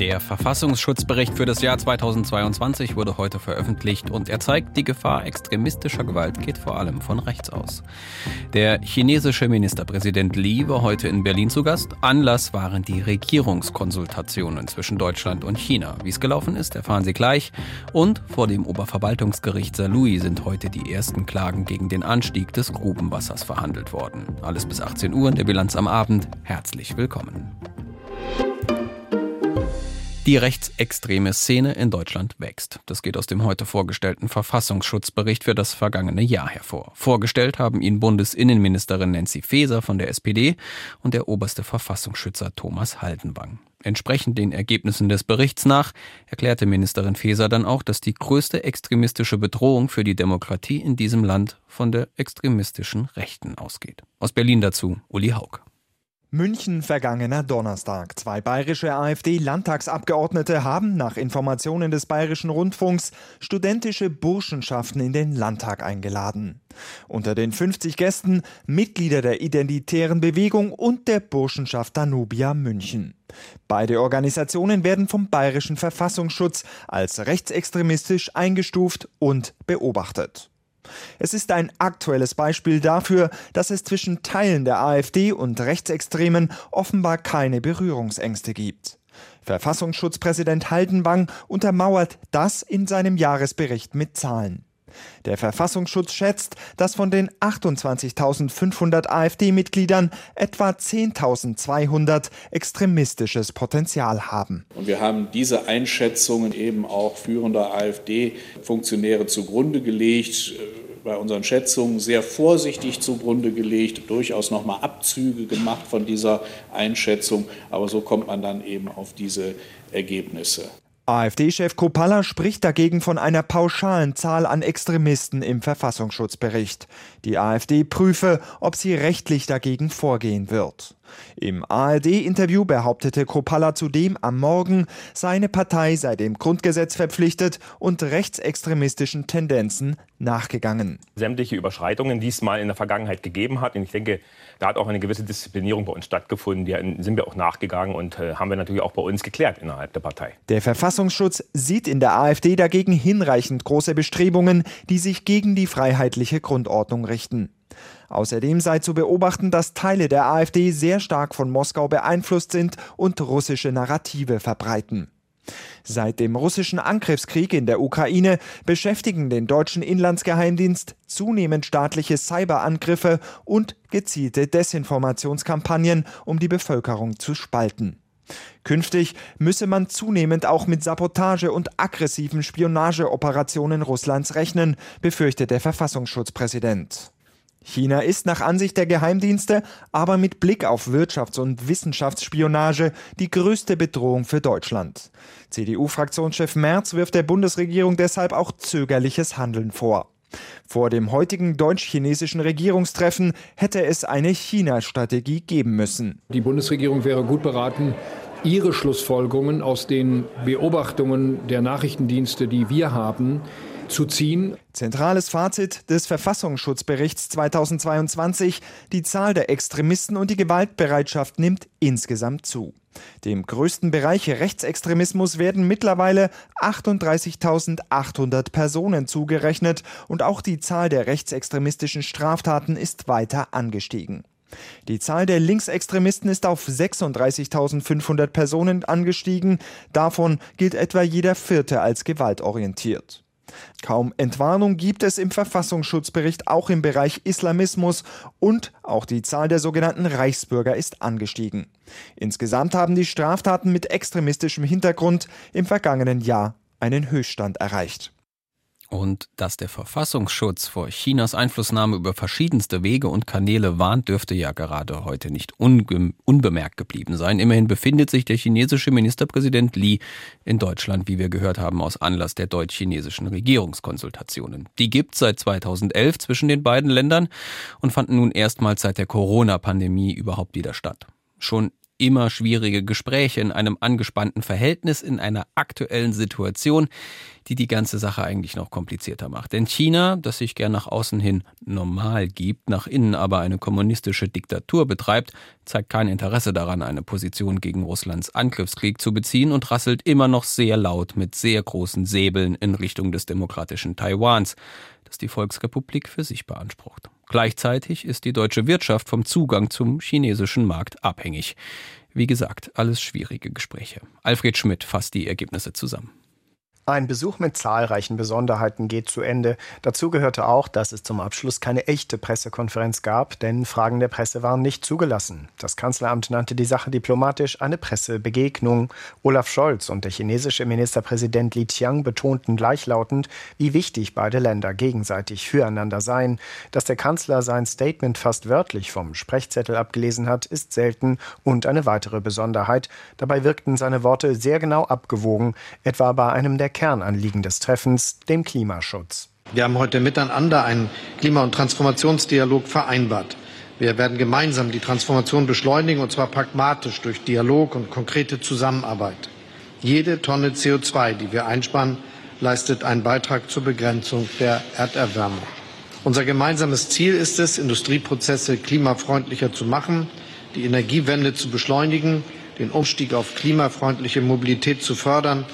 Der Verfassungsschutzbericht für das Jahr 2022 wurde heute veröffentlicht und er zeigt, die Gefahr extremistischer Gewalt geht vor allem von rechts aus. Der chinesische Ministerpräsident Li war heute in Berlin zu Gast. Anlass waren die Regierungskonsultationen zwischen Deutschland und China. Wie es gelaufen ist, erfahren Sie gleich. Und vor dem Oberverwaltungsgericht Saarlouis sind heute die ersten Klagen gegen den Anstieg des Grubenwassers verhandelt worden. Alles bis 18 Uhr in der Bilanz am Abend. Herzlich willkommen. Die rechtsextreme Szene in Deutschland wächst. Das geht aus dem heute vorgestellten Verfassungsschutzbericht für das vergangene Jahr hervor. Vorgestellt haben ihn Bundesinnenministerin Nancy Faeser von der SPD und der oberste Verfassungsschützer Thomas Haldenwang. Entsprechend den Ergebnissen des Berichts nach erklärte Ministerin Faeser dann auch, dass die größte extremistische Bedrohung für die Demokratie in diesem Land von der extremistischen Rechten ausgeht. Aus Berlin dazu Uli Haug. München vergangener Donnerstag. Zwei bayerische AfD-Landtagsabgeordnete haben nach Informationen des Bayerischen Rundfunks studentische Burschenschaften in den Landtag eingeladen. Unter den 50 Gästen Mitglieder der Identitären Bewegung und der Burschenschaft Danubia München. Beide Organisationen werden vom Bayerischen Verfassungsschutz als rechtsextremistisch eingestuft und beobachtet. Es ist ein aktuelles Beispiel dafür, dass es zwischen Teilen der AfD und Rechtsextremen offenbar keine Berührungsängste gibt. Verfassungsschutzpräsident Haldenwang untermauert das in seinem Jahresbericht mit Zahlen. Der Verfassungsschutz schätzt, dass von den 28.500 AfD-Mitgliedern etwa 10.200 extremistisches Potenzial haben. Und wir haben diese Einschätzungen eben auch führender AfD-Funktionäre zugrunde gelegt bei unseren Schätzungen sehr vorsichtig zugrunde gelegt, durchaus nochmal Abzüge gemacht von dieser Einschätzung, aber so kommt man dann eben auf diese Ergebnisse. AfD-Chef Kopalla spricht dagegen von einer pauschalen Zahl an Extremisten im Verfassungsschutzbericht. Die AfD prüfe, ob sie rechtlich dagegen vorgehen wird. Im ARD-Interview behauptete Kopalla zudem am Morgen, seine Partei sei dem Grundgesetz verpflichtet und rechtsextremistischen Tendenzen nachgegangen. Sämtliche Überschreitungen, die es mal in der Vergangenheit gegeben hat, und ich denke, da hat auch eine gewisse Disziplinierung bei uns stattgefunden, die sind wir auch nachgegangen und äh, haben wir natürlich auch bei uns geklärt innerhalb der Partei. Der Verfassungsschutz sieht in der AfD dagegen hinreichend große Bestrebungen, die sich gegen die freiheitliche Grundordnung richten. Außerdem sei zu beobachten, dass Teile der AfD sehr stark von Moskau beeinflusst sind und russische Narrative verbreiten. Seit dem russischen Angriffskrieg in der Ukraine beschäftigen den deutschen Inlandsgeheimdienst zunehmend staatliche Cyberangriffe und gezielte Desinformationskampagnen, um die Bevölkerung zu spalten. Künftig müsse man zunehmend auch mit Sabotage und aggressiven Spionageoperationen Russlands rechnen, befürchtet der Verfassungsschutzpräsident. China ist nach Ansicht der Geheimdienste aber mit Blick auf Wirtschafts- und Wissenschaftsspionage die größte Bedrohung für Deutschland. CDU-Fraktionschef Merz wirft der Bundesregierung deshalb auch zögerliches Handeln vor. Vor dem heutigen deutsch-chinesischen Regierungstreffen hätte es eine China-Strategie geben müssen. Die Bundesregierung wäre gut beraten, ihre Schlussfolgerungen aus den Beobachtungen der Nachrichtendienste, die wir haben, zu ziehen. Zentrales Fazit des Verfassungsschutzberichts 2022. Die Zahl der Extremisten und die Gewaltbereitschaft nimmt insgesamt zu. Dem größten Bereich Rechtsextremismus werden mittlerweile 38.800 Personen zugerechnet und auch die Zahl der rechtsextremistischen Straftaten ist weiter angestiegen. Die Zahl der Linksextremisten ist auf 36.500 Personen angestiegen, davon gilt etwa jeder vierte als gewaltorientiert. Kaum Entwarnung gibt es im Verfassungsschutzbericht auch im Bereich Islamismus und auch die Zahl der sogenannten Reichsbürger ist angestiegen. Insgesamt haben die Straftaten mit extremistischem Hintergrund im vergangenen Jahr einen Höchststand erreicht. Und dass der Verfassungsschutz vor Chinas Einflussnahme über verschiedenste Wege und Kanäle warnt, dürfte ja gerade heute nicht unbemerkt geblieben sein. Immerhin befindet sich der chinesische Ministerpräsident Li in Deutschland, wie wir gehört haben, aus Anlass der deutsch-chinesischen Regierungskonsultationen. Die gibt seit 2011 zwischen den beiden Ländern und fanden nun erstmals seit der Corona-Pandemie überhaupt wieder statt. Schon immer schwierige Gespräche in einem angespannten Verhältnis in einer aktuellen Situation, die die ganze Sache eigentlich noch komplizierter macht. Denn China, das sich gern nach außen hin normal gibt, nach innen aber eine kommunistische Diktatur betreibt, zeigt kein Interesse daran, eine Position gegen Russlands Angriffskrieg zu beziehen und rasselt immer noch sehr laut mit sehr großen Säbeln in Richtung des demokratischen Taiwans, das die Volksrepublik für sich beansprucht. Gleichzeitig ist die deutsche Wirtschaft vom Zugang zum chinesischen Markt abhängig. Wie gesagt, alles schwierige Gespräche. Alfred Schmidt fasst die Ergebnisse zusammen. Ein Besuch mit zahlreichen Besonderheiten geht zu Ende. Dazu gehörte auch, dass es zum Abschluss keine echte Pressekonferenz gab, denn Fragen der Presse waren nicht zugelassen. Das Kanzleramt nannte die Sache diplomatisch eine Pressebegegnung. Olaf Scholz und der chinesische Ministerpräsident Li Qiang betonten gleichlautend, wie wichtig beide Länder gegenseitig füreinander seien. Dass der Kanzler sein Statement fast wörtlich vom Sprechzettel abgelesen hat, ist selten und eine weitere Besonderheit. Dabei wirkten seine Worte sehr genau abgewogen, etwa bei einem der Kernanliegen des Treffens, dem Klimaschutz. Wir haben heute miteinander einen Klima- und Transformationsdialog vereinbart. Wir werden gemeinsam die Transformation beschleunigen, und zwar pragmatisch durch Dialog und konkrete Zusammenarbeit. Jede Tonne CO2, die wir einsparen, leistet einen Beitrag zur Begrenzung der Erderwärmung. Unser gemeinsames Ziel ist es, Industrieprozesse klimafreundlicher zu machen, die Energiewende zu beschleunigen, den Umstieg auf klimafreundliche Mobilität zu fördern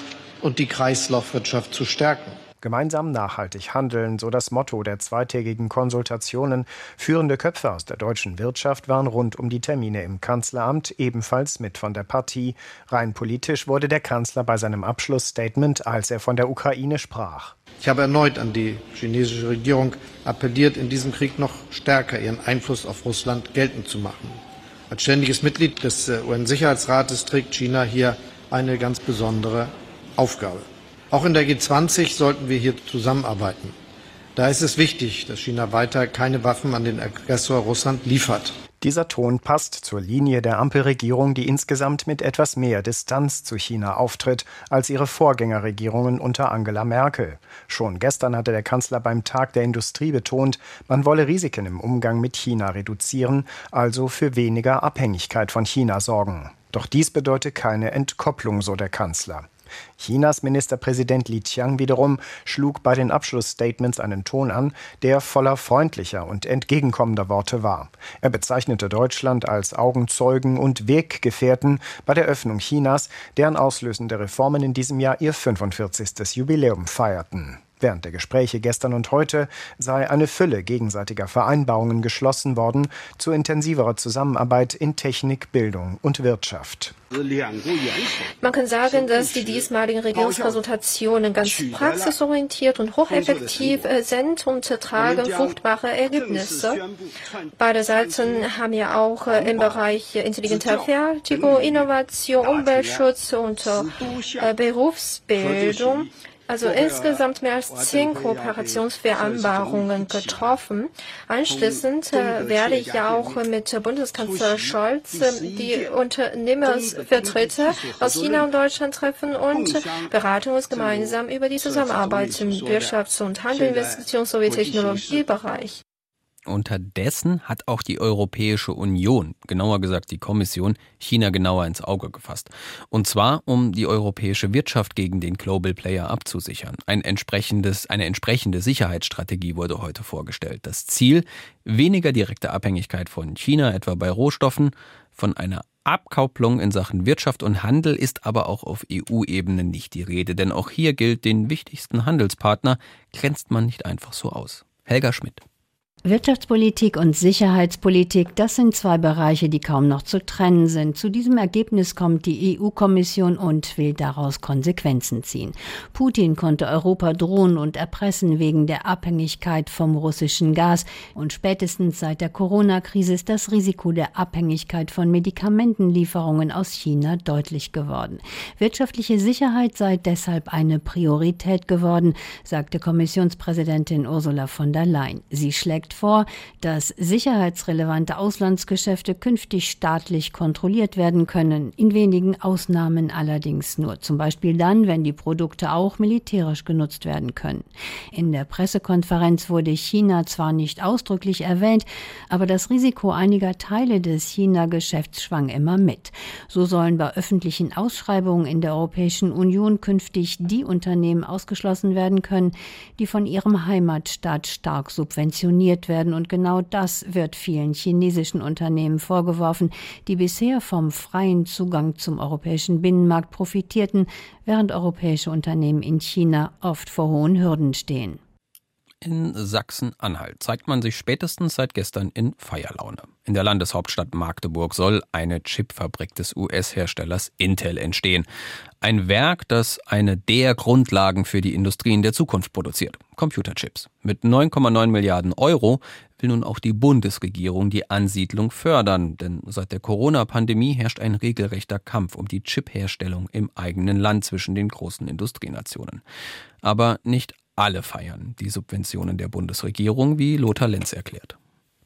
und die Kreislaufwirtschaft zu stärken. Gemeinsam nachhaltig handeln, so das Motto der zweitägigen Konsultationen. Führende Köpfe aus der deutschen Wirtschaft waren rund um die Termine im Kanzleramt ebenfalls mit von der Partie. Rein politisch wurde der Kanzler bei seinem Abschlussstatement, als er von der Ukraine sprach. Ich habe erneut an die chinesische Regierung appelliert, in diesem Krieg noch stärker ihren Einfluss auf Russland geltend zu machen. Als ständiges Mitglied des äh, UN-Sicherheitsrates trägt China hier eine ganz besondere Aufgabe. Auch in der G20 sollten wir hier zusammenarbeiten. Da ist es wichtig, dass China weiter keine Waffen an den Aggressor Russland liefert. Dieser Ton passt zur Linie der Ampelregierung, die insgesamt mit etwas mehr Distanz zu China auftritt als ihre Vorgängerregierungen unter Angela Merkel. Schon gestern hatte der Kanzler beim Tag der Industrie betont, man wolle Risiken im Umgang mit China reduzieren, also für weniger Abhängigkeit von China sorgen. Doch dies bedeutet keine Entkopplung, so der Kanzler. Chinas Ministerpräsident Li Qiang wiederum schlug bei den Abschlussstatements einen Ton an, der voller freundlicher und entgegenkommender Worte war. Er bezeichnete Deutschland als Augenzeugen und Weggefährten bei der Öffnung Chinas, deren auslösende Reformen in diesem Jahr ihr 45. Jubiläum feierten. Während der Gespräche gestern und heute sei eine Fülle gegenseitiger Vereinbarungen geschlossen worden zu intensiverer Zusammenarbeit in Technik, Bildung und Wirtschaft. Man kann sagen, dass die diesmaligen Regierungskonsultationen ganz praxisorientiert und hocheffektiv äh, sind und tragen fruchtbare Ergebnisse. Beide Seiten haben ja auch äh, im Bereich intelligenter Fertigung, Innovation, Umweltschutz und äh, Berufsbildung also insgesamt mehr als zehn Kooperationsvereinbarungen getroffen. Anschließend äh, werde ich ja auch mit Bundeskanzler Scholz die Unternehmensvertreter aus China und Deutschland treffen und beraten uns gemeinsam über die Zusammenarbeit im Wirtschafts- und Handel, Investitions- sowie Technologiebereich. Unterdessen hat auch die Europäische Union, genauer gesagt die Kommission, China genauer ins Auge gefasst. Und zwar, um die europäische Wirtschaft gegen den Global Player abzusichern. Ein entsprechendes, eine entsprechende Sicherheitsstrategie wurde heute vorgestellt. Das Ziel, weniger direkte Abhängigkeit von China, etwa bei Rohstoffen, von einer Abkopplung in Sachen Wirtschaft und Handel ist aber auch auf EU-Ebene nicht die Rede, denn auch hier gilt, den wichtigsten Handelspartner grenzt man nicht einfach so aus. Helga Schmidt. Wirtschaftspolitik und Sicherheitspolitik, das sind zwei Bereiche, die kaum noch zu trennen sind. Zu diesem Ergebnis kommt die EU-Kommission und will daraus Konsequenzen ziehen. Putin konnte Europa drohen und erpressen wegen der Abhängigkeit vom russischen Gas. Und spätestens seit der Corona-Krise ist das Risiko der Abhängigkeit von Medikamentenlieferungen aus China deutlich geworden. Wirtschaftliche Sicherheit sei deshalb eine Priorität geworden, sagte Kommissionspräsidentin Ursula von der Leyen. Sie schlägt vor, dass sicherheitsrelevante Auslandsgeschäfte künftig staatlich kontrolliert werden können, in wenigen Ausnahmen allerdings nur, zum Beispiel dann, wenn die Produkte auch militärisch genutzt werden können. In der Pressekonferenz wurde China zwar nicht ausdrücklich erwähnt, aber das Risiko einiger Teile des China-Geschäfts schwang immer mit. So sollen bei öffentlichen Ausschreibungen in der Europäischen Union künftig die Unternehmen ausgeschlossen werden können, die von ihrem Heimatstaat stark subventioniert werden. Und genau das wird vielen chinesischen Unternehmen vorgeworfen, die bisher vom freien Zugang zum europäischen Binnenmarkt profitierten, während europäische Unternehmen in China oft vor hohen Hürden stehen. In Sachsen-Anhalt zeigt man sich spätestens seit gestern in Feierlaune. In der Landeshauptstadt Magdeburg soll eine Chipfabrik des US-Herstellers Intel entstehen. Ein Werk, das eine der Grundlagen für die Industrien der Zukunft produziert. Computerchips. Mit 9,9 Milliarden Euro will nun auch die Bundesregierung die Ansiedlung fördern, denn seit der Corona-Pandemie herrscht ein regelrechter Kampf um die Chipherstellung im eigenen Land zwischen den großen Industrienationen. Aber nicht alle feiern die Subventionen der Bundesregierung, wie Lothar Lenz erklärt.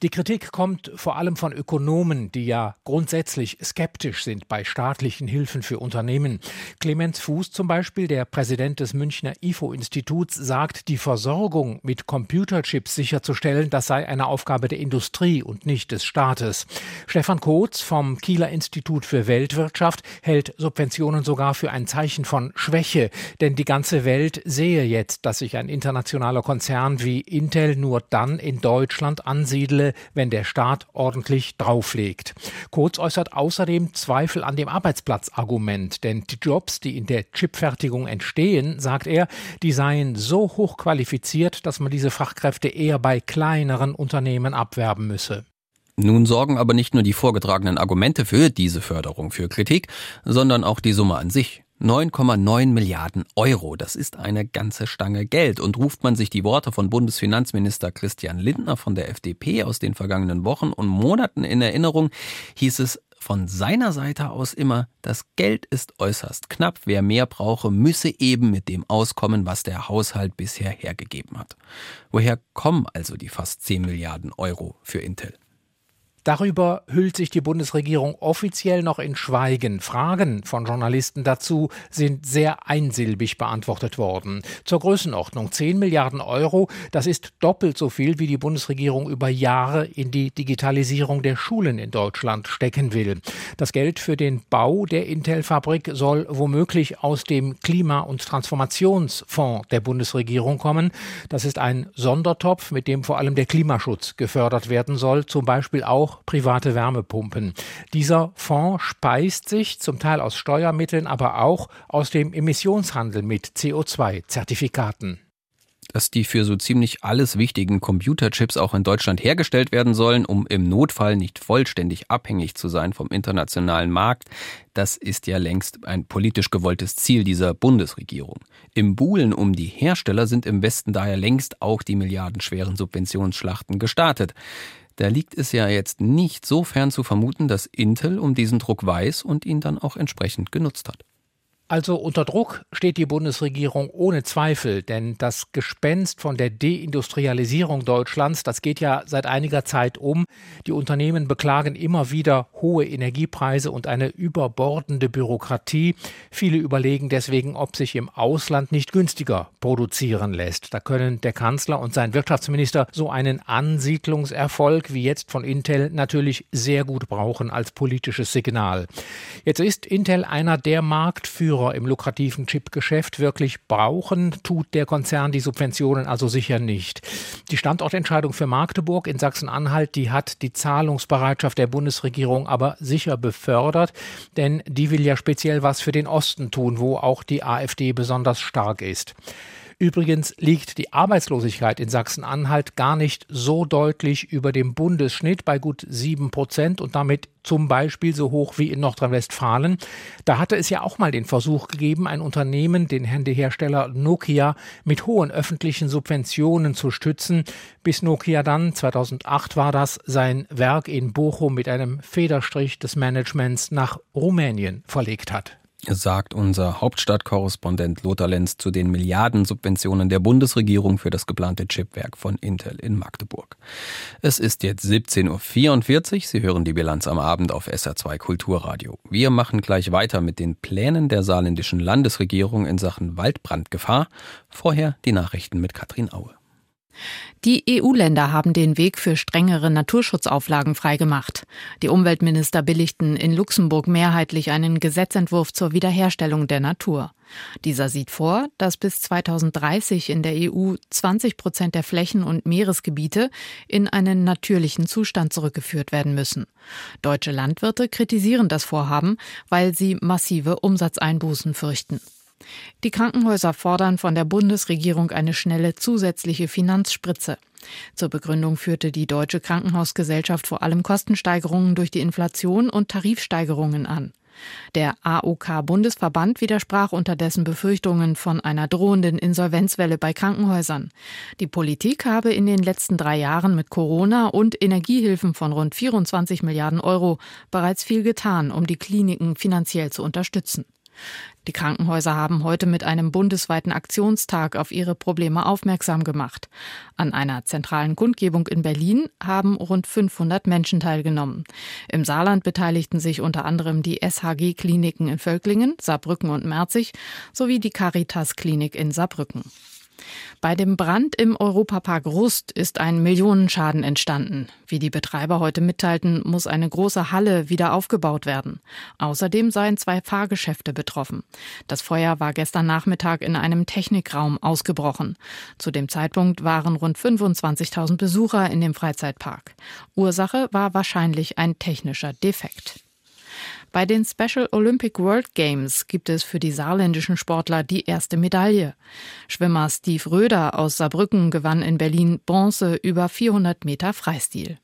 Die Kritik kommt vor allem von Ökonomen, die ja grundsätzlich skeptisch sind bei staatlichen Hilfen für Unternehmen. Clemens Fuß zum Beispiel, der Präsident des Münchner IFO-Instituts, sagt, die Versorgung mit Computerchips sicherzustellen, das sei eine Aufgabe der Industrie und nicht des Staates. Stefan Kotz vom Kieler Institut für Weltwirtschaft hält Subventionen sogar für ein Zeichen von Schwäche, denn die ganze Welt sehe jetzt, dass sich ein internationaler Konzern wie Intel nur dann in Deutschland ansiedle, wenn der Staat ordentlich drauflegt. Kurz äußert außerdem Zweifel an dem Arbeitsplatzargument, denn die Jobs, die in der Chipfertigung entstehen, sagt er, die seien so hoch qualifiziert, dass man diese Fachkräfte eher bei kleineren Unternehmen abwerben müsse. Nun sorgen aber nicht nur die vorgetragenen Argumente für diese Förderung für Kritik, sondern auch die Summe an sich. 9,9 Milliarden Euro, das ist eine ganze Stange Geld. Und ruft man sich die Worte von Bundesfinanzminister Christian Lindner von der FDP aus den vergangenen Wochen und Monaten in Erinnerung, hieß es von seiner Seite aus immer, das Geld ist äußerst knapp, wer mehr brauche, müsse eben mit dem auskommen, was der Haushalt bisher hergegeben hat. Woher kommen also die fast 10 Milliarden Euro für Intel? Darüber hüllt sich die Bundesregierung offiziell noch in Schweigen. Fragen von Journalisten dazu sind sehr einsilbig beantwortet worden. Zur Größenordnung 10 Milliarden Euro, das ist doppelt so viel, wie die Bundesregierung über Jahre in die Digitalisierung der Schulen in Deutschland stecken will. Das Geld für den Bau der Intel-Fabrik soll womöglich aus dem Klima- und Transformationsfonds der Bundesregierung kommen. Das ist ein Sondertopf, mit dem vor allem der Klimaschutz gefördert werden soll, zum Beispiel auch auch private Wärmepumpen. Dieser Fonds speist sich zum Teil aus Steuermitteln, aber auch aus dem Emissionshandel mit CO2-Zertifikaten dass die für so ziemlich alles wichtigen Computerchips auch in Deutschland hergestellt werden sollen, um im Notfall nicht vollständig abhängig zu sein vom internationalen Markt, das ist ja längst ein politisch gewolltes Ziel dieser Bundesregierung. Im Buhlen um die Hersteller sind im Westen daher längst auch die milliardenschweren Subventionsschlachten gestartet. Da liegt es ja jetzt nicht so fern zu vermuten, dass Intel um diesen Druck weiß und ihn dann auch entsprechend genutzt hat. Also unter Druck steht die Bundesregierung ohne Zweifel, denn das Gespenst von der Deindustrialisierung Deutschlands, das geht ja seit einiger Zeit um. Die Unternehmen beklagen immer wieder hohe Energiepreise und eine überbordende Bürokratie. Viele überlegen deswegen, ob sich im Ausland nicht günstiger produzieren lässt. Da können der Kanzler und sein Wirtschaftsminister so einen Ansiedlungserfolg wie jetzt von Intel natürlich sehr gut brauchen als politisches Signal. Jetzt ist Intel einer der Marktführer Zulieferer im lukrativen Chipgeschäft wirklich brauchen, tut der Konzern die Subventionen also sicher nicht. Die Standortentscheidung für Magdeburg in Sachsen-Anhalt, die hat die Zahlungsbereitschaft der Bundesregierung aber sicher befördert, denn die will ja speziell was für den Osten tun, wo auch die AfD besonders stark ist. Übrigens liegt die Arbeitslosigkeit in Sachsen-Anhalt gar nicht so deutlich über dem Bundesschnitt bei gut sieben Prozent und damit zum Beispiel so hoch wie in Nordrhein-Westfalen. Da hatte es ja auch mal den Versuch gegeben, ein Unternehmen, den Handyhersteller Nokia, mit hohen öffentlichen Subventionen zu stützen, bis Nokia dann, 2008 war das, sein Werk in Bochum mit einem Federstrich des Managements nach Rumänien verlegt hat. Sagt unser Hauptstadtkorrespondent Lothar Lenz zu den Milliardensubventionen der Bundesregierung für das geplante Chipwerk von Intel in Magdeburg. Es ist jetzt 17.44 Uhr. Sie hören die Bilanz am Abend auf SR2 Kulturradio. Wir machen gleich weiter mit den Plänen der saarländischen Landesregierung in Sachen Waldbrandgefahr. Vorher die Nachrichten mit Katrin Aue. Die EU-Länder haben den Weg für strengere Naturschutzauflagen freigemacht. Die Umweltminister billigten in Luxemburg mehrheitlich einen Gesetzentwurf zur Wiederherstellung der Natur. Dieser sieht vor, dass bis 2030 in der EU 20 Prozent der Flächen und Meeresgebiete in einen natürlichen Zustand zurückgeführt werden müssen. Deutsche Landwirte kritisieren das Vorhaben, weil sie massive Umsatzeinbußen fürchten. Die Krankenhäuser fordern von der Bundesregierung eine schnelle zusätzliche Finanzspritze. Zur Begründung führte die Deutsche Krankenhausgesellschaft vor allem Kostensteigerungen durch die Inflation und Tarifsteigerungen an. Der AOK-Bundesverband widersprach unterdessen Befürchtungen von einer drohenden Insolvenzwelle bei Krankenhäusern. Die Politik habe in den letzten drei Jahren mit Corona und Energiehilfen von rund 24 Milliarden Euro bereits viel getan, um die Kliniken finanziell zu unterstützen. Die Krankenhäuser haben heute mit einem bundesweiten Aktionstag auf ihre Probleme aufmerksam gemacht. An einer zentralen Kundgebung in Berlin haben rund 500 Menschen teilgenommen. Im Saarland beteiligten sich unter anderem die SHG-Kliniken in Völklingen, Saarbrücken und Merzig sowie die Caritas-Klinik in Saarbrücken. Bei dem Brand im Europapark Rust ist ein Millionenschaden entstanden. Wie die Betreiber heute mitteilten, muss eine große Halle wieder aufgebaut werden. Außerdem seien zwei Fahrgeschäfte betroffen. Das Feuer war gestern Nachmittag in einem Technikraum ausgebrochen. Zu dem Zeitpunkt waren rund 25.000 Besucher in dem Freizeitpark. Ursache war wahrscheinlich ein technischer Defekt. Bei den Special Olympic World Games gibt es für die saarländischen Sportler die erste Medaille. Schwimmer Steve Röder aus Saarbrücken gewann in Berlin Bronze über 400 Meter Freistil.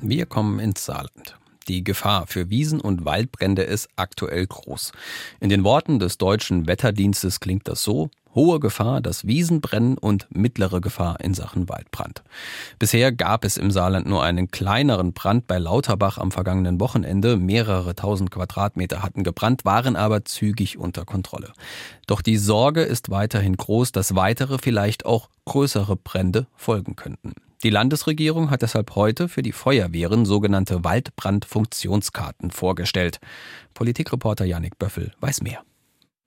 Wir kommen ins Saarland. Die Gefahr für Wiesen- und Waldbrände ist aktuell groß. In den Worten des deutschen Wetterdienstes klingt das so, hohe Gefahr, dass Wiesen brennen und mittlere Gefahr in Sachen Waldbrand. Bisher gab es im Saarland nur einen kleineren Brand bei Lauterbach am vergangenen Wochenende. Mehrere tausend Quadratmeter hatten gebrannt, waren aber zügig unter Kontrolle. Doch die Sorge ist weiterhin groß, dass weitere, vielleicht auch größere Brände folgen könnten. Die Landesregierung hat deshalb heute für die Feuerwehren sogenannte Waldbrandfunktionskarten vorgestellt. Politikreporter Janik Böffel weiß mehr.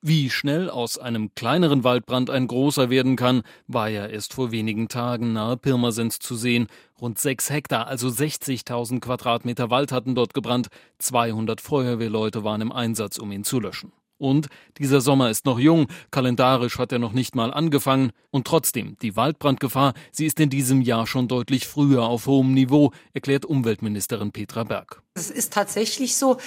Wie schnell aus einem kleineren Waldbrand ein großer werden kann, war ja erst vor wenigen Tagen nahe Pirmasens zu sehen. Rund sechs Hektar, also 60.000 Quadratmeter Wald hatten dort gebrannt. 200 Feuerwehrleute waren im Einsatz, um ihn zu löschen. Und dieser Sommer ist noch jung, kalendarisch hat er noch nicht mal angefangen. Und trotzdem, die Waldbrandgefahr, sie ist in diesem Jahr schon deutlich früher auf hohem Niveau, erklärt Umweltministerin Petra Berg. Es ist tatsächlich so,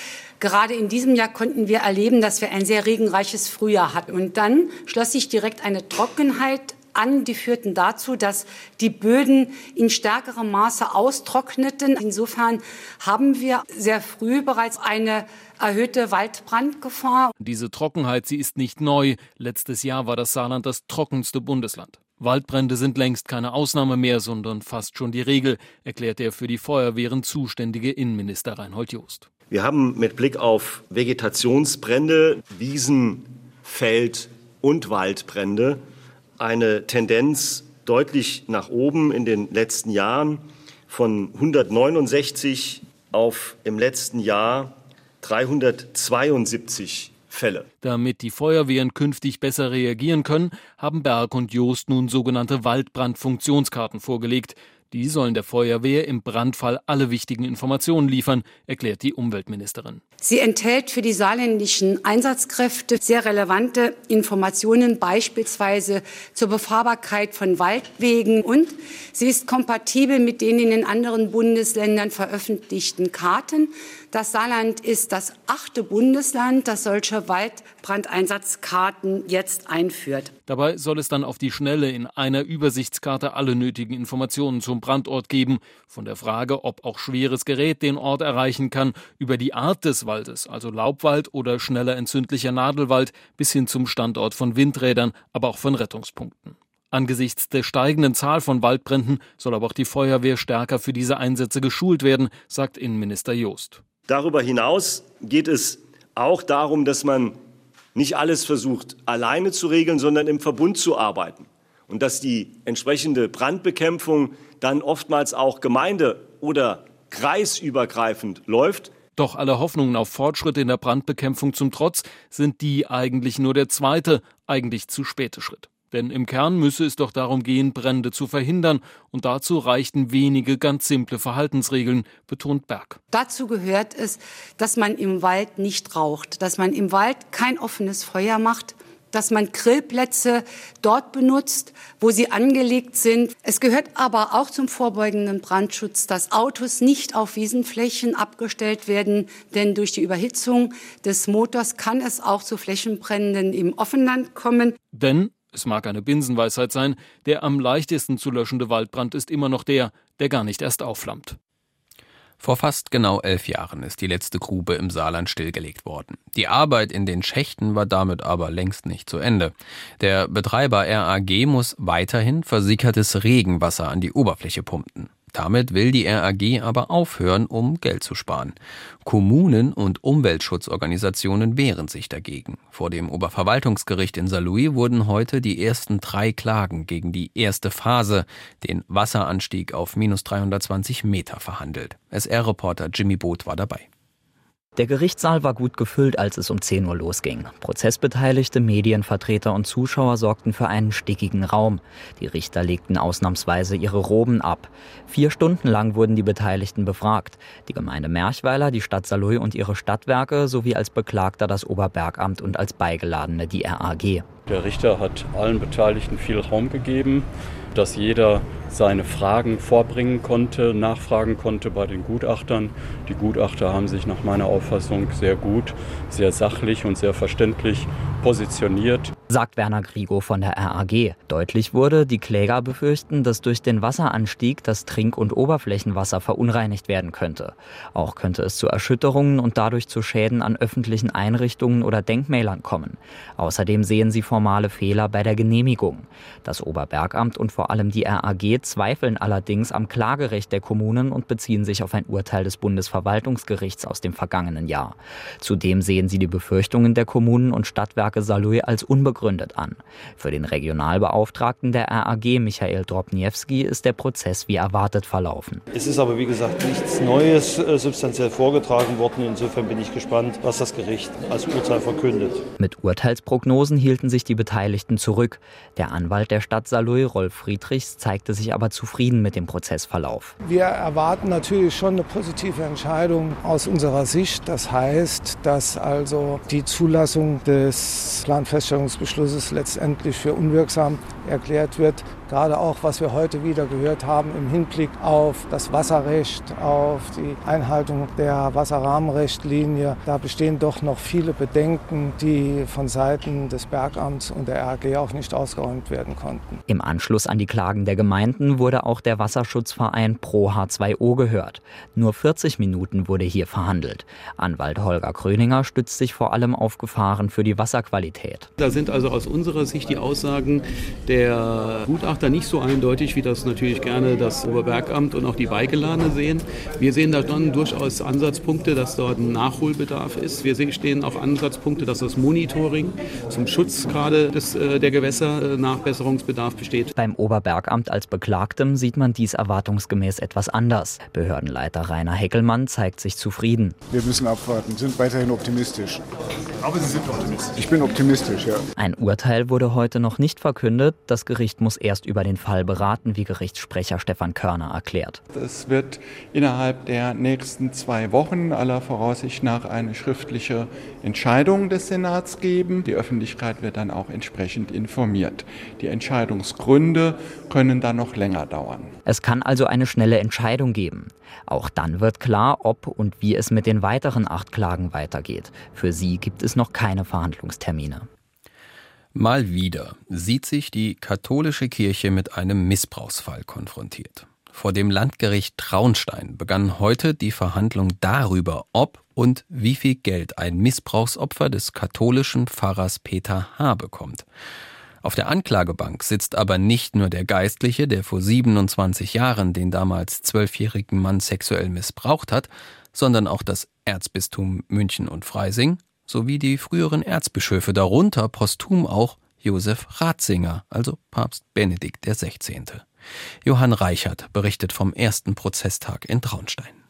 gerade in diesem Jahr konnten wir erleben, dass wir ein sehr regenreiches Frühjahr hatten. Und dann schloss sich direkt eine Trockenheit an, die führten dazu, dass die Böden in stärkerem Maße austrockneten. Insofern haben wir sehr früh bereits eine erhöhte Waldbrandgefahr. Diese Trockenheit, sie ist nicht neu. Letztes Jahr war das Saarland das trockenste Bundesland. Waldbrände sind längst keine Ausnahme mehr, sondern fast schon die Regel, erklärt der für die Feuerwehren zuständige Innenminister Reinhold Joost. Wir haben mit Blick auf Vegetationsbrände, Wiesen, Feld und Waldbrände eine Tendenz deutlich nach oben in den letzten Jahren von 169 auf im letzten Jahr 372 Fälle. Damit die Feuerwehren künftig besser reagieren können, haben Berg und Joost nun sogenannte Waldbrandfunktionskarten vorgelegt. Die sollen der Feuerwehr im Brandfall alle wichtigen Informationen liefern, erklärt die Umweltministerin. Sie enthält für die saarländischen Einsatzkräfte sehr relevante Informationen, beispielsweise zur Befahrbarkeit von Waldwegen und sie ist kompatibel mit den in den anderen Bundesländern veröffentlichten Karten. Das Saarland ist das achte Bundesland, das solche Waldbrandeinsatzkarten jetzt einführt. Dabei soll es dann auf die Schnelle in einer Übersichtskarte alle nötigen Informationen zum Brandort geben. Von der Frage, ob auch schweres Gerät den Ort erreichen kann, über die Art des Waldes, also Laubwald oder schneller entzündlicher Nadelwald, bis hin zum Standort von Windrädern, aber auch von Rettungspunkten. Angesichts der steigenden Zahl von Waldbränden soll aber auch die Feuerwehr stärker für diese Einsätze geschult werden, sagt Innenminister Joost. Darüber hinaus geht es auch darum, dass man nicht alles versucht, alleine zu regeln, sondern im Verbund zu arbeiten. Und dass die entsprechende Brandbekämpfung dann oftmals auch gemeinde- oder kreisübergreifend läuft. Doch alle Hoffnungen auf Fortschritte in der Brandbekämpfung zum Trotz sind die eigentlich nur der zweite, eigentlich zu späte Schritt. Denn im Kern müsse es doch darum gehen, Brände zu verhindern, und dazu reichten wenige ganz simple Verhaltensregeln, betont Berg. Dazu gehört es, dass man im Wald nicht raucht, dass man im Wald kein offenes Feuer macht, dass man Grillplätze dort benutzt, wo sie angelegt sind. Es gehört aber auch zum vorbeugenden Brandschutz, dass Autos nicht auf Wiesenflächen abgestellt werden, denn durch die Überhitzung des Motors kann es auch zu Flächenbränden im Offenland kommen. Denn es mag eine Binsenweisheit sein, der am leichtesten zu löschende Waldbrand ist immer noch der, der gar nicht erst aufflammt. Vor fast genau elf Jahren ist die letzte Grube im Saarland stillgelegt worden. Die Arbeit in den Schächten war damit aber längst nicht zu Ende. Der Betreiber RAG muss weiterhin versickertes Regenwasser an die Oberfläche pumpen. Damit will die RAG aber aufhören, um Geld zu sparen. Kommunen und Umweltschutzorganisationen wehren sich dagegen. Vor dem Oberverwaltungsgericht in Saarlouis wurden heute die ersten drei Klagen gegen die erste Phase, den Wasseranstieg auf minus 320 Meter, verhandelt. SR-Reporter Jimmy Boot war dabei. Der Gerichtssaal war gut gefüllt, als es um 10 Uhr losging. Prozessbeteiligte, Medienvertreter und Zuschauer sorgten für einen stickigen Raum. Die Richter legten ausnahmsweise ihre Roben ab. Vier Stunden lang wurden die Beteiligten befragt. Die Gemeinde Merchweiler, die Stadt Saarlouis und ihre Stadtwerke sowie als Beklagter das Oberbergamt und als Beigeladene die RAG. Der Richter hat allen Beteiligten viel Raum gegeben, dass jeder seine Fragen vorbringen konnte, nachfragen konnte bei den Gutachtern. Die Gutachter haben sich nach meiner Auffassung sehr gut, sehr sachlich und sehr verständlich positioniert. Sagt Werner Grigo von der RAG. Deutlich wurde, die Kläger befürchten, dass durch den Wasseranstieg das Trink- und Oberflächenwasser verunreinigt werden könnte. Auch könnte es zu Erschütterungen und dadurch zu Schäden an öffentlichen Einrichtungen oder Denkmälern kommen. Außerdem sehen sie formale Fehler bei der Genehmigung. Das Oberbergamt und vor allem die RAG zweifeln allerdings am Klagerecht der Kommunen und beziehen sich auf ein Urteil des Bundesverwaltungsgerichts aus dem vergangenen Jahr. Zudem sehen sie die Befürchtungen der Kommunen und Stadtwerke Saarlouis als unbegründet an. Für den Regionalbeauftragten der RAG, Michael Drobniewski, ist der Prozess wie erwartet verlaufen. Es ist aber wie gesagt nichts Neues äh, substanziell vorgetragen worden. Insofern bin ich gespannt, was das Gericht als Urteil verkündet. Mit Urteilsprognosen hielten sich die Beteiligten zurück. Der Anwalt der Stadt Saarlouis, Rolf Friedrichs, zeigte sich aber zufrieden mit dem Prozessverlauf. Wir erwarten natürlich schon eine positive Entscheidung aus unserer Sicht. Das heißt, dass also die Zulassung des Planfeststellungsbeschlusses letztendlich für unwirksam erklärt wird. Gerade auch, was wir heute wieder gehört haben im Hinblick auf das Wasserrecht, auf die Einhaltung der Wasserrahmenrechtlinie. Da bestehen doch noch viele Bedenken, die von Seiten des Bergamts und der RG auch nicht ausgeräumt werden konnten. Im Anschluss an die Klagen der Gemeinden wurde auch der Wasserschutzverein Pro H2O gehört. Nur 40 Minuten wurde hier verhandelt. Anwalt Holger Kröninger stützt sich vor allem auf Gefahren für die Wasserqualität. Da sind also aus unserer Sicht die Aussagen der Gutachter nicht so eindeutig, wie das natürlich gerne das Oberbergamt und auch die Beigeladene sehen. Wir sehen da dann durchaus Ansatzpunkte, dass dort ein Nachholbedarf ist. Wir sehen auch Ansatzpunkte, dass das Monitoring zum Schutz gerade des, äh, der Gewässer äh, Nachbesserungsbedarf besteht. Beim Oberbergamt als Beklagtem sieht man dies erwartungsgemäß etwas anders. Behördenleiter Rainer Heckelmann zeigt sich zufrieden. Wir müssen abwarten, sind weiterhin optimistisch. Aber Sie sind optimistisch. Ich bin optimistisch, ja. Ein Urteil wurde heute noch nicht verkündet. Das Gericht muss erst über den Fall beraten, wie Gerichtssprecher Stefan Körner erklärt. Es wird innerhalb der nächsten zwei Wochen aller Voraussicht nach eine schriftliche Entscheidung des Senats geben. Die Öffentlichkeit wird dann auch entsprechend informiert. Die Entscheidungsgründe können dann noch länger dauern. Es kann also eine schnelle Entscheidung geben. Auch dann wird klar, ob und wie es mit den weiteren acht Klagen weitergeht. Für sie gibt es noch keine Verhandlungstermine. Mal wieder sieht sich die katholische Kirche mit einem Missbrauchsfall konfrontiert. Vor dem Landgericht Traunstein begann heute die Verhandlung darüber, ob und wie viel Geld ein Missbrauchsopfer des katholischen Pfarrers Peter H. bekommt. Auf der Anklagebank sitzt aber nicht nur der Geistliche, der vor 27 Jahren den damals zwölfjährigen Mann sexuell missbraucht hat, sondern auch das Erzbistum München und Freising sowie die früheren Erzbischöfe, darunter posthum auch Josef Ratzinger, also Papst Benedikt XVI. Johann Reichert berichtet vom ersten Prozesstag in Traunstein.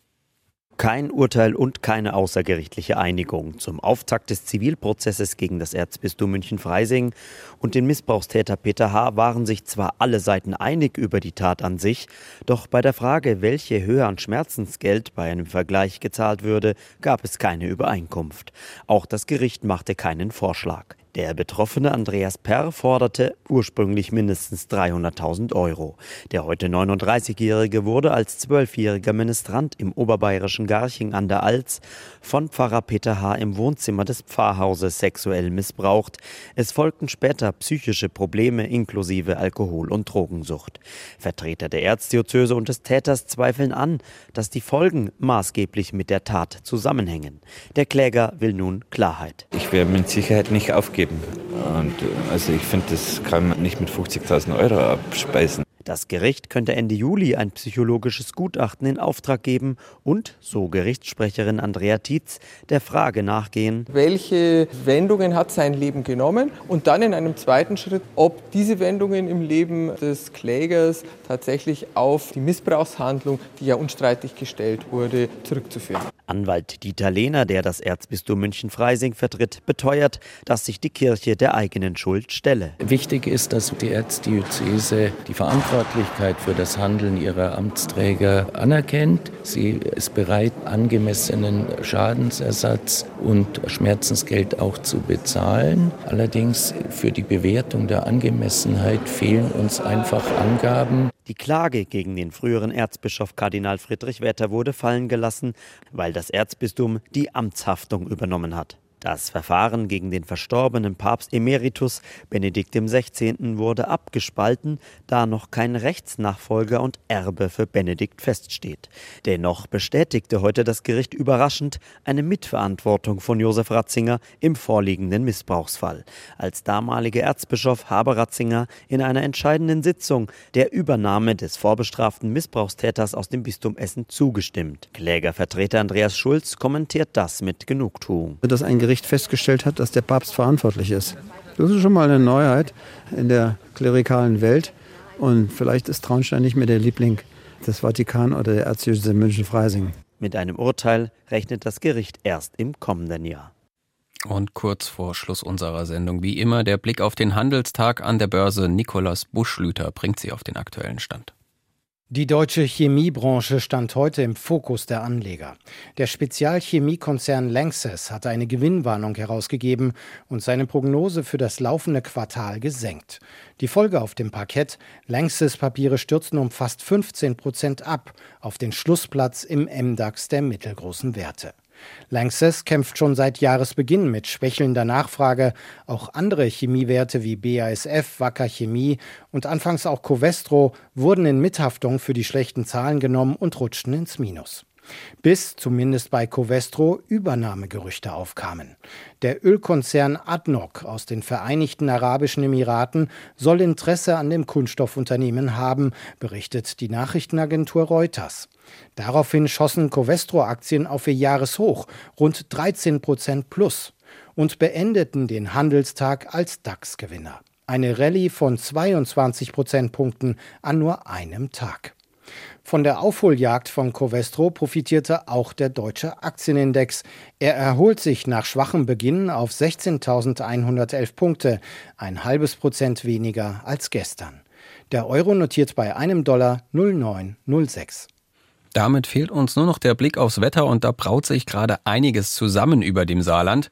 Kein Urteil und keine außergerichtliche Einigung zum Auftakt des Zivilprozesses gegen das Erzbistum München-Freising und den Missbrauchstäter Peter H. waren sich zwar alle Seiten einig über die Tat an sich, doch bei der Frage, welche Höhe an Schmerzensgeld bei einem Vergleich gezahlt würde, gab es keine Übereinkunft. Auch das Gericht machte keinen Vorschlag. Der Betroffene Andreas Perr forderte ursprünglich mindestens 300.000 Euro. Der heute 39-Jährige wurde als zwölfjähriger Ministrant im oberbayerischen Garching an der Alz von Pfarrer Peter H. im Wohnzimmer des Pfarrhauses sexuell missbraucht. Es folgten später psychische Probleme inklusive Alkohol- und Drogensucht. Vertreter der Erzdiözese und des Täters zweifeln an, dass die Folgen maßgeblich mit der Tat zusammenhängen. Der Kläger will nun Klarheit. Ich werde mit Sicherheit nicht aufgeben geben. Und also ich finde, das kann man nicht mit 50.000 Euro abspeisen. Das Gericht könnte Ende Juli ein psychologisches Gutachten in Auftrag geben und, so Gerichtssprecherin Andrea Tietz, der Frage nachgehen, welche Wendungen hat sein Leben genommen und dann in einem zweiten Schritt, ob diese Wendungen im Leben des Klägers tatsächlich auf die Missbrauchshandlung, die ja unstreitig gestellt wurde, zurückzuführen. Anwalt Dieter Lehner, der das Erzbistum München-Freising vertritt, beteuert, dass sich die Kirche der eigenen Schuld stelle. Wichtig ist, dass die Erzdiözese die Verantwortlichkeit für das Handeln ihrer Amtsträger anerkennt. Sie ist bereit, angemessenen Schadensersatz und Schmerzensgeld auch zu bezahlen. Allerdings für die Bewertung der Angemessenheit fehlen uns einfach Angaben. Die Klage gegen den früheren Erzbischof Kardinal Friedrich Wetter wurde fallen gelassen, weil das Erzbistum die Amtshaftung übernommen hat. Das Verfahren gegen den verstorbenen Papst Emeritus Benedikt XVI. wurde abgespalten, da noch kein Rechtsnachfolger und Erbe für Benedikt feststeht. Dennoch bestätigte heute das Gericht überraschend eine Mitverantwortung von Josef Ratzinger im vorliegenden Missbrauchsfall. Als damaliger Erzbischof habe Ratzinger in einer entscheidenden Sitzung der Übernahme des vorbestraften Missbrauchstäters aus dem Bistum Essen zugestimmt. Klägervertreter Andreas Schulz kommentiert das mit Genugtuung. Das ein Gericht Gericht festgestellt hat, dass der Papst verantwortlich ist. Das ist schon mal eine Neuheit in der klerikalen Welt. Und vielleicht ist Traunstein nicht mehr der Liebling des Vatikan oder der Erzdiözese München-Freising. Mit einem Urteil rechnet das Gericht erst im kommenden Jahr. Und kurz vor Schluss unserer Sendung, wie immer, der Blick auf den Handelstag an der Börse. Nikolaus Buschlüter bringt Sie auf den aktuellen Stand. Die deutsche Chemiebranche stand heute im Fokus der Anleger. Der Spezialchemiekonzern Lanxess hatte eine Gewinnwarnung herausgegeben und seine Prognose für das laufende Quartal gesenkt. Die Folge auf dem Parkett: Lanxess-Papiere stürzten um fast 15 Prozent ab auf den Schlussplatz im MDAX der mittelgroßen Werte. Lanxess kämpft schon seit Jahresbeginn mit schwächelnder Nachfrage. Auch andere Chemiewerte wie BASF, Wacker Chemie und anfangs auch Covestro wurden in Mithaftung für die schlechten Zahlen genommen und rutschten ins Minus bis zumindest bei Covestro Übernahmegerüchte aufkamen. Der Ölkonzern ADNOC aus den Vereinigten Arabischen Emiraten soll Interesse an dem Kunststoffunternehmen haben, berichtet die Nachrichtenagentur Reuters. Daraufhin schossen Covestro-Aktien auf ihr Jahreshoch, rund 13 Prozent plus, und beendeten den Handelstag als DAX-Gewinner. Eine Rallye von 22 Prozentpunkten an nur einem Tag. Von der Aufholjagd von Covestro profitierte auch der deutsche Aktienindex. Er erholt sich nach schwachem Beginn auf 16.111 Punkte, ein halbes Prozent weniger als gestern. Der Euro notiert bei einem Dollar 0,906. Damit fehlt uns nur noch der Blick aufs Wetter und da braut sich gerade einiges zusammen über dem Saarland.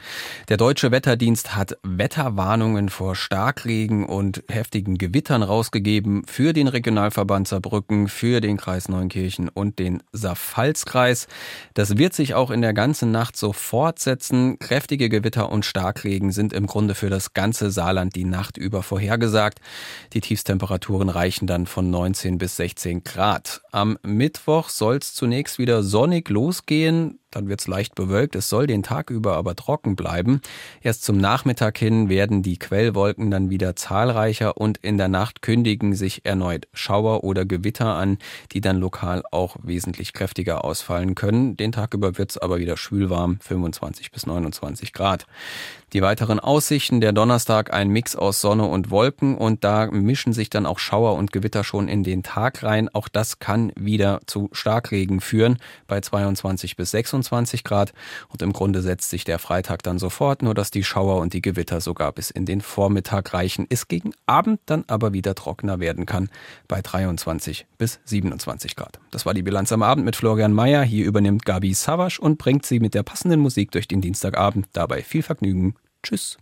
Der deutsche Wetterdienst hat Wetterwarnungen vor Starkregen und heftigen Gewittern rausgegeben für den Regionalverband Saarbrücken, für den Kreis Neunkirchen und den Saarpfalzkreis. Das wird sich auch in der ganzen Nacht so fortsetzen. Kräftige Gewitter und Starkregen sind im Grunde für das ganze Saarland die Nacht über vorhergesagt. Die Tiefstemperaturen reichen dann von 19 bis 16 Grad. Am Mittwoch soll soll es zunächst wieder sonnig losgehen. Dann wird es leicht bewölkt. Es soll den Tag über aber trocken bleiben. Erst zum Nachmittag hin werden die Quellwolken dann wieder zahlreicher und in der Nacht kündigen sich erneut Schauer oder Gewitter an, die dann lokal auch wesentlich kräftiger ausfallen können. Den Tag über wird es aber wieder schwülwarm, 25 bis 29 Grad. Die weiteren Aussichten der Donnerstag ein Mix aus Sonne und Wolken und da mischen sich dann auch Schauer und Gewitter schon in den Tag rein. Auch das kann wieder zu Starkregen führen bei 22 bis 26 Grad und im Grunde setzt sich der Freitag dann sofort, nur dass die Schauer und die Gewitter sogar bis in den Vormittag reichen. Es gegen Abend dann aber wieder trockener werden kann bei 23 bis 27 Grad. Das war die Bilanz am Abend mit Florian Mayer. Hier übernimmt Gabi Savasch und bringt sie mit der passenden Musik durch den Dienstagabend. Dabei viel Vergnügen. Tschüss.